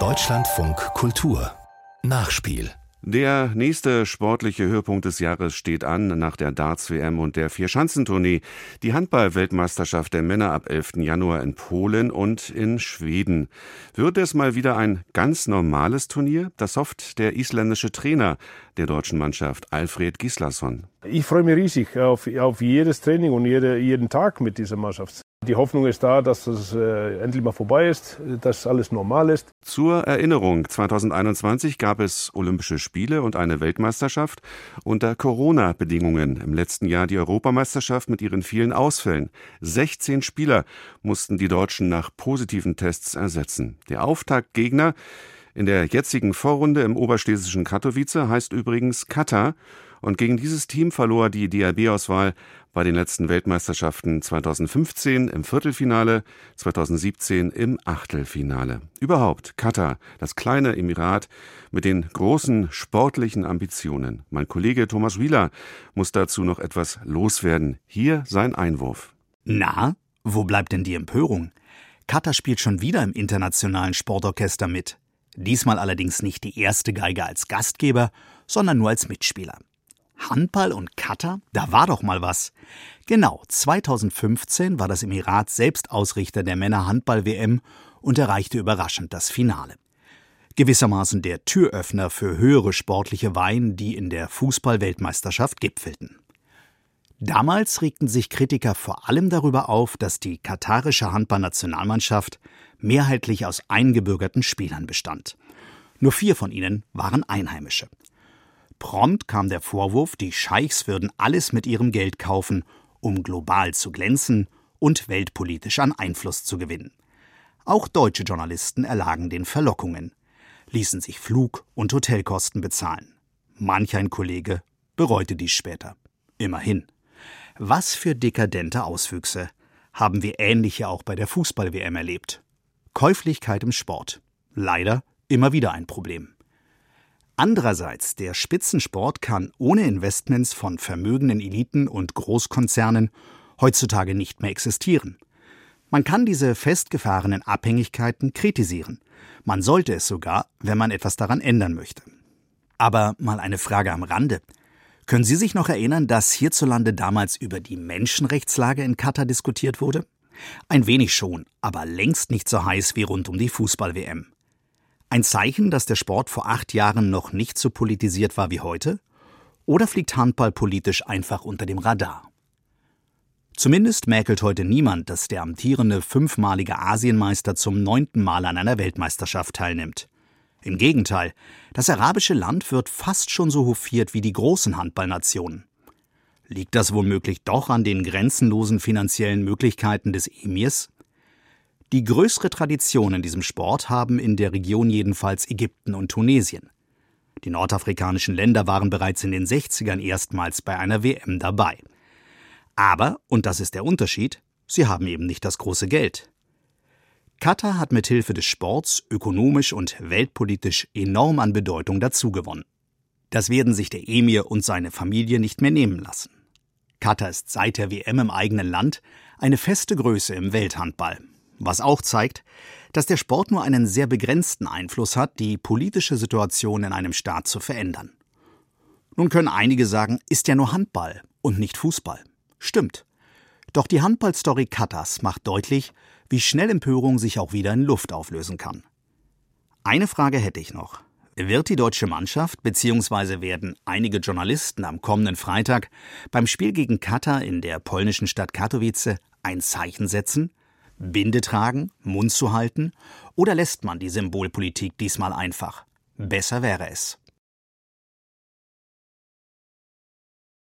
Deutschlandfunk Kultur Nachspiel der nächste sportliche Höhepunkt des Jahres steht an nach der Darts-WM und der Vierschanzentournee. Die Handball-Weltmeisterschaft der Männer ab 11. Januar in Polen und in Schweden. Wird es mal wieder ein ganz normales Turnier? Das hofft der isländische Trainer der deutschen Mannschaft, Alfred Gislason. Ich freue mich riesig auf, auf jedes Training und jede, jeden Tag mit dieser Mannschaft. Die Hoffnung ist da, dass es äh, endlich mal vorbei ist, dass alles normal ist. Zur Erinnerung, 2021 gab es Olympische Spiele und eine Weltmeisterschaft unter Corona-Bedingungen. Im letzten Jahr die Europameisterschaft mit ihren vielen Ausfällen. 16 Spieler mussten die Deutschen nach positiven Tests ersetzen. Der Auftaktgegner in der jetzigen Vorrunde im oberschlesischen Katowice heißt übrigens Katar und gegen dieses Team verlor die DRB-Auswahl bei den letzten Weltmeisterschaften 2015 im Viertelfinale, 2017 im Achtelfinale. Überhaupt Katar, das kleine Emirat mit den großen sportlichen Ambitionen. Mein Kollege Thomas Wieler muss dazu noch etwas loswerden. Hier sein Einwurf. Na, wo bleibt denn die Empörung? Katar spielt schon wieder im internationalen Sportorchester mit. Diesmal allerdings nicht die erste Geige als Gastgeber, sondern nur als Mitspieler. Handball und Katar? Da war doch mal was. Genau, 2015 war das Emirat selbst Ausrichter der Männer-Handball-WM und erreichte überraschend das Finale. Gewissermaßen der Türöffner für höhere sportliche Weihen, die in der Fußball-Weltmeisterschaft gipfelten. Damals regten sich Kritiker vor allem darüber auf, dass die katarische Handballnationalmannschaft mehrheitlich aus eingebürgerten Spielern bestand. Nur vier von ihnen waren Einheimische. Prompt kam der Vorwurf, die Scheichs würden alles mit ihrem Geld kaufen, um global zu glänzen und weltpolitisch an Einfluss zu gewinnen. Auch deutsche Journalisten erlagen den Verlockungen, ließen sich Flug- und Hotelkosten bezahlen. Manch ein Kollege bereute dies später. Immerhin. Was für dekadente Auswüchse haben wir ähnliche auch bei der Fußball-WM erlebt. Käuflichkeit im Sport. Leider immer wieder ein Problem. Andererseits, der Spitzensport kann ohne Investments von vermögenden Eliten und Großkonzernen heutzutage nicht mehr existieren. Man kann diese festgefahrenen Abhängigkeiten kritisieren. Man sollte es sogar, wenn man etwas daran ändern möchte. Aber mal eine Frage am Rande. Können Sie sich noch erinnern, dass hierzulande damals über die Menschenrechtslage in Katar diskutiert wurde? Ein wenig schon, aber längst nicht so heiß wie rund um die Fußball-WM. Ein Zeichen, dass der Sport vor acht Jahren noch nicht so politisiert war wie heute? Oder fliegt Handball politisch einfach unter dem Radar? Zumindest mäkelt heute niemand, dass der amtierende fünfmalige Asienmeister zum neunten Mal an einer Weltmeisterschaft teilnimmt. Im Gegenteil, das arabische Land wird fast schon so hofiert wie die großen Handballnationen. Liegt das womöglich doch an den grenzenlosen finanziellen Möglichkeiten des Emirs? Die größere Tradition in diesem Sport haben in der Region jedenfalls Ägypten und Tunesien. Die nordafrikanischen Länder waren bereits in den 60ern erstmals bei einer WM dabei. Aber, und das ist der Unterschied, sie haben eben nicht das große Geld. Katar hat mit Hilfe des Sports ökonomisch und weltpolitisch enorm an Bedeutung dazugewonnen. Das werden sich der Emir und seine Familie nicht mehr nehmen lassen. Katar ist seit der WM im eigenen Land eine feste Größe im Welthandball was auch zeigt, dass der Sport nur einen sehr begrenzten Einfluss hat, die politische Situation in einem Staat zu verändern. Nun können einige sagen, ist ja nur Handball und nicht Fußball. Stimmt. Doch die Handballstory Kattas macht deutlich, wie schnell Empörung sich auch wieder in Luft auflösen kann. Eine Frage hätte ich noch. Wird die deutsche Mannschaft bzw. werden einige Journalisten am kommenden Freitag beim Spiel gegen Katar in der polnischen Stadt Katowice ein Zeichen setzen? Binde tragen, Mund zu halten, oder lässt man die Symbolpolitik diesmal einfach? Besser wäre es.